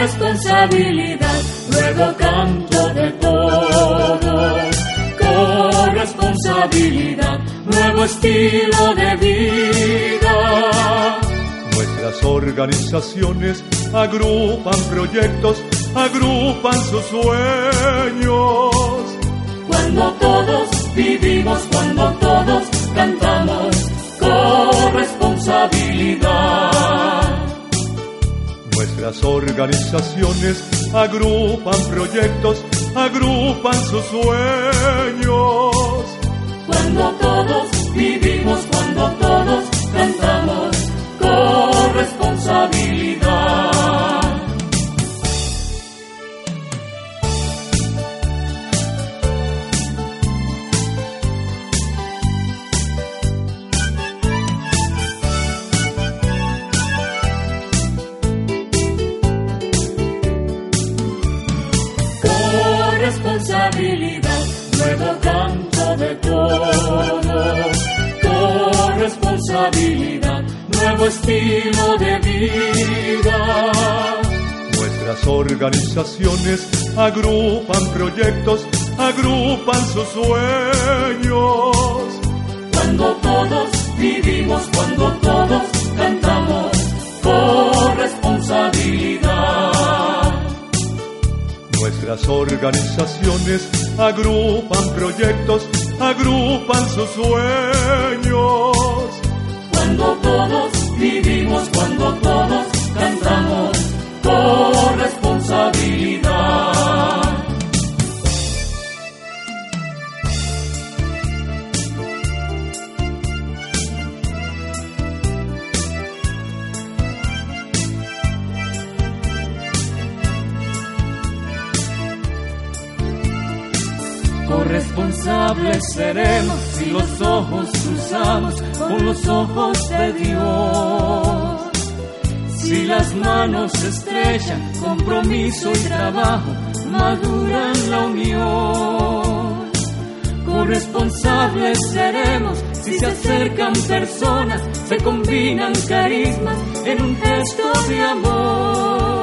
Responsabilidad, luego canto de todo. Corresponsabilidad, nuevo estilo de vida. Nuestras organizaciones agrupan proyectos, agrupan sus sueños. Cuando todos vivimos, cuando todos cantamos, corresponsabilidad. Nuestras organizaciones agrupan proyectos, agrupan sus sueños. Cuando todos vivimos, cuando todos cantamos, corresponsabilidad. Corresponsabilidad, nuevo canto de todos. Corresponsabilidad, nuevo estilo de vida. Nuestras organizaciones agrupan proyectos, agrupan sus sueños. Cuando todos vivimos, cuando todos Nuestras organizaciones agrupan proyectos, agrupan sus sueños. Cuando todos vivimos, cuando todos Corresponsables seremos si los ojos cruzamos con los ojos de Dios. Si las manos estrechan, compromiso y trabajo maduran la unión. Corresponsables seremos si se acercan personas, se combinan carismas en un gesto de amor.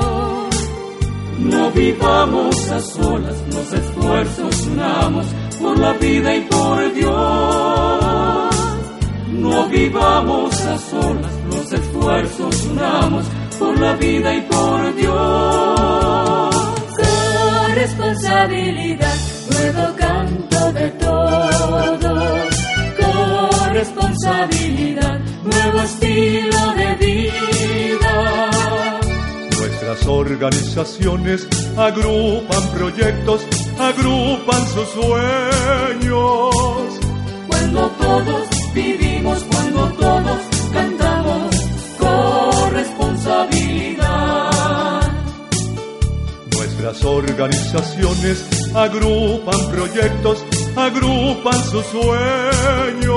No vivamos a solas, los esfuerzos unamos por la vida y por Dios. No vivamos a solas, los esfuerzos unamos por la vida y por Dios. Corresponsabilidad, nuevo canto de todos. Corresponsabilidad, nuevo estilo Nuestras organizaciones agrupan proyectos, agrupan sus sueños. Cuando todos vivimos, cuando todos cantamos, corresponsabilidad. Nuestras organizaciones agrupan proyectos, agrupan sus sueños.